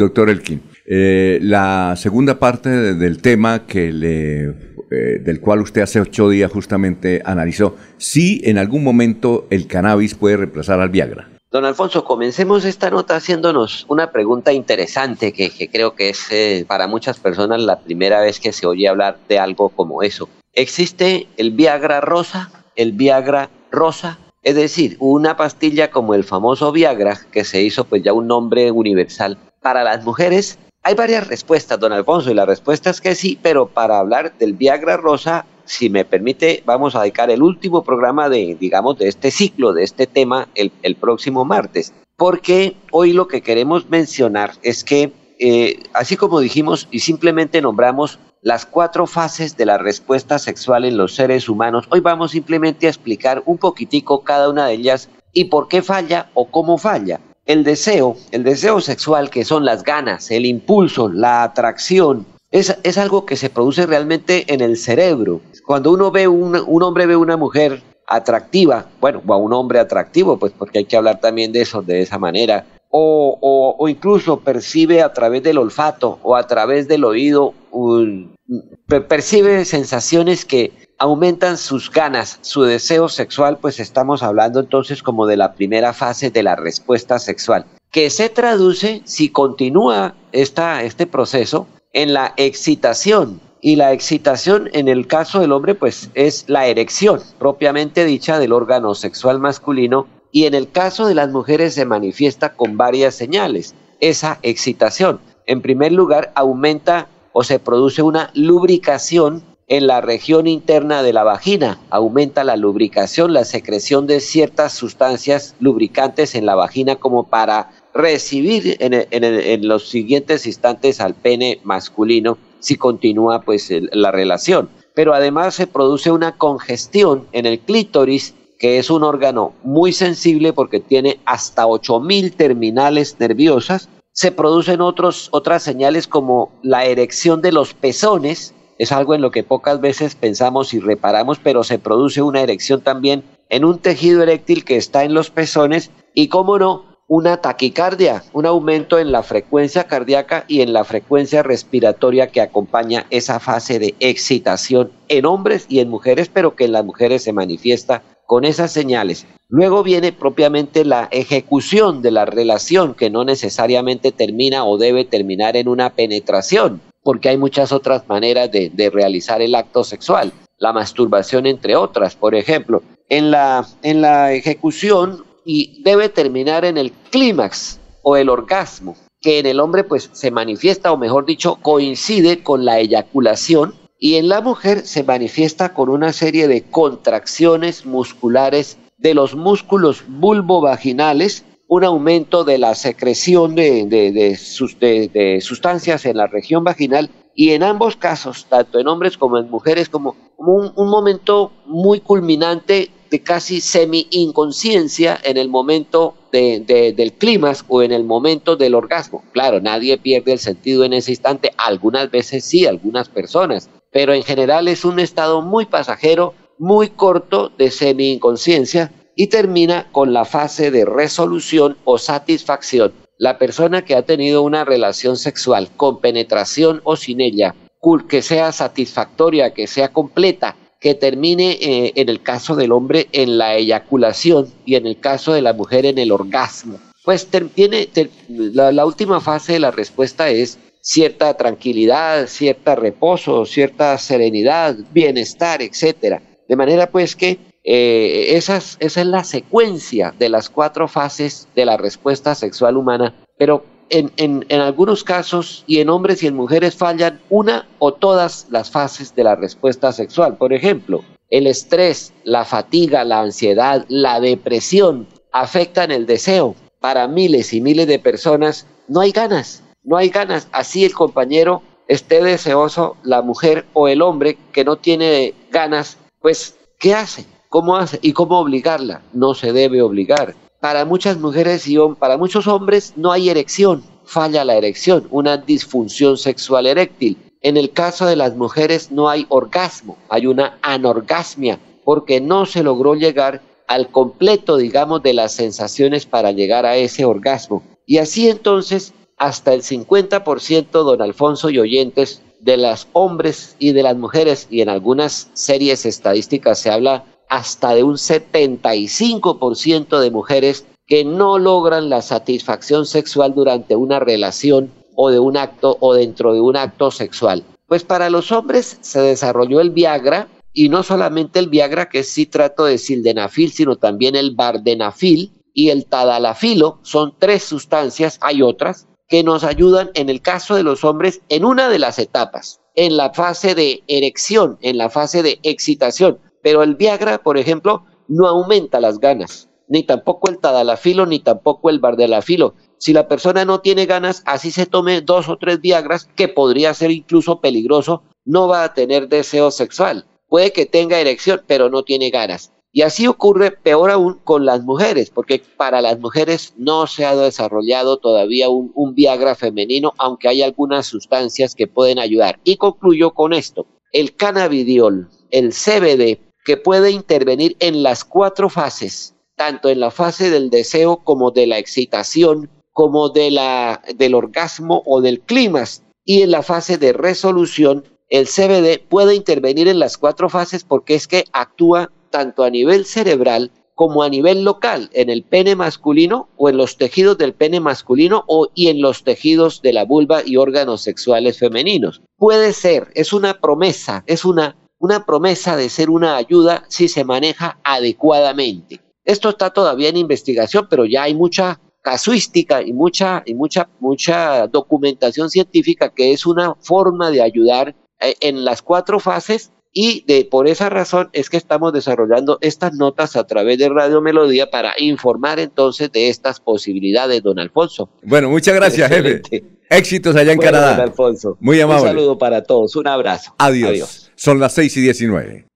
Doctor Elkin, eh, la segunda parte del tema que eh, del cual usted hace ocho días justamente analizó, si en algún momento el cannabis puede reemplazar al Viagra. Don Alfonso, comencemos esta nota haciéndonos una pregunta interesante que, creo que es eh, para muchas personas la primera vez que se oye hablar de algo como eso. ¿Existe el Viagra rosa? ¿El Viagra rosa? Es decir, una pastilla como el famoso Viagra, que se hizo pues ya un nombre universal para las mujeres. Hay varias respuestas, don Alfonso, y la respuesta es que sí, pero para hablar del Viagra rosa si me permite, vamos a dedicar el último programa de, digamos, de este ciclo, de este tema, el, próximo martes. Porque hoy lo que queremos mencionar es que, eh, así como dijimos y simplemente nombramos las cuatro fases de la respuesta sexual en los seres humanos, hoy vamos simplemente a explicar un poquitico cada una de ellas y por qué falla o cómo falla. El deseo, el deseo sexual que son las ganas, el impulso, la atracción, es, algo que se produce realmente en el cerebro. Cuando uno ve un, un hombre ve una mujer atractiva, bueno, o a un hombre atractivo, pues porque hay que hablar también de eso, de esa manera, o, o, incluso percibe a través del olfato o a través del oído, percibe sensaciones que aumentan sus ganas, su deseo sexual, pues estamos hablando entonces como de la primera fase de la respuesta sexual, que se traduce, si continúa esta, este proceso, en la excitación. Y la excitación en el caso del hombre pues es la erección propiamente dicha del órgano sexual masculino y en el caso de las mujeres se manifiesta con varias señales. Esa excitación, en primer lugar, aumenta o se produce una lubricación en la región interna de la vagina. Aumenta la lubricación, la secreción de ciertas sustancias lubricantes en la vagina como para recibir en, los siguientes instantes al pene masculino si continúa pues la relación. Pero además se produce una congestión en el clítoris que es un órgano muy sensible porque tiene hasta 8000 terminales nerviosas. Se producen otros, otras señales como la erección de los pezones, es algo en lo que pocas veces pensamos y reparamos, pero se produce una erección también en un tejido eréctil que está en los pezones y, como no, una taquicardia, un aumento en la frecuencia cardíaca y en la frecuencia respiratoria que acompaña esa fase de excitación en hombres y en mujeres, pero que en las mujeres se manifiesta con esas señales. Luego viene propiamente la ejecución de la relación que no necesariamente termina o debe terminar en una penetración, porque hay muchas otras maneras de, realizar el acto sexual, la masturbación entre otras, por ejemplo. En la, en la ejecución y debe terminar en el clímax o el orgasmo, que en el hombre pues se manifiesta o mejor dicho coincide con la eyaculación y en la mujer se manifiesta con una serie de contracciones musculares de los músculos vulvovaginales, un aumento de la secreción de, de, sustancias en la región vaginal y en ambos casos, tanto en hombres como en mujeres, como, un, momento muy culminante de casi semi-inconsciencia en el momento del clima o en el momento del orgasmo. Claro, nadie pierde el sentido en ese instante, algunas veces sí, algunas personas, pero en general es un estado muy pasajero, muy corto de semi-inconsciencia y termina con la fase de resolución o satisfacción. La persona que ha tenido una relación sexual con penetración o sin ella, que sea satisfactoria, que sea completa, que termine eh, en el caso del hombre en la eyaculación y en el caso de la mujer en el orgasmo. Pues tiene, la, última fase de la respuesta es cierta tranquilidad, cierta reposo, cierta serenidad, bienestar, etcétera. De manera pues que eh, esa es la secuencia de las cuatro fases de la respuesta sexual humana, pero en, algunos casos y en hombres y en mujeres fallan una o todas las fases de la respuesta sexual. Por ejemplo, el estrés, la fatiga, la ansiedad, la depresión afectan el deseo. Para miles y miles de personas no hay ganas, no hay ganas. Así el compañero esté deseoso, la mujer o el hombre que no tiene ganas, pues, ¿qué hace? ¿Cómo hace? ¿Y cómo obligarla? No se debe obligar para muchas mujeres y para muchos hombres no hay erección, falla la erección, una disfunción sexual eréctil. En el caso de las mujeres no hay orgasmo, hay una anorgasmia, porque no se logró llegar al completo, digamos, de las sensaciones para llegar a ese orgasmo. Y así entonces hasta el 50%, don Alfonso y oyentes, de las hombres y de las mujeres, y en algunas series estadísticas se habla hasta de un 75% de mujeres que no logran la satisfacción sexual durante una relación o de un acto o dentro de un acto sexual. Pues para los hombres se desarrolló el Viagra y no solamente el Viagra, que es citrato de sildenafil, sino también el bardenafil y el tadalafilo. Son tres sustancias, hay otras, que nos ayudan en el caso de los hombres en una de las etapas, en la fase de erección, en la fase de excitación. Pero el Viagra, por ejemplo, no aumenta las ganas, ni tampoco el tadalafilo, ni tampoco el bardelafilo. Si la persona no tiene ganas, así se tome dos o tres Viagras, que podría ser incluso peligroso, no va a tener deseo sexual. Puede que tenga erección, pero no tiene ganas. Y así ocurre peor aún con las mujeres, porque para las mujeres no se ha desarrollado todavía un, Viagra femenino, aunque hay algunas sustancias que pueden ayudar. Y concluyo con esto, el cannabidiol, el CBD, que puede intervenir en las cuatro fases, tanto en la fase del deseo como de la excitación, como de la, del orgasmo o del clima, y en la fase de resolución, el CBD puede intervenir en las cuatro fases porque es que actúa tanto a nivel cerebral como a nivel local, en el pene masculino o en los tejidos del pene masculino o y en los tejidos de la vulva y órganos sexuales femeninos. Puede ser, es una promesa, es una, una promesa de ser una ayuda si se maneja adecuadamente. Esto está todavía en investigación, pero ya hay mucha casuística y mucha y mucha mucha documentación científica que es una forma de ayudar eh, en las cuatro fases y de, por esa razón es que estamos desarrollando estas notas a través de Radio Melodía para informar entonces de estas posibilidades, don Alfonso. Bueno, muchas gracias, jefe. Éxitos allá en Canadá. Don Alfonso. Muy amable. Un saludo para todos, un abrazo. Adiós. Son las 6 y 19.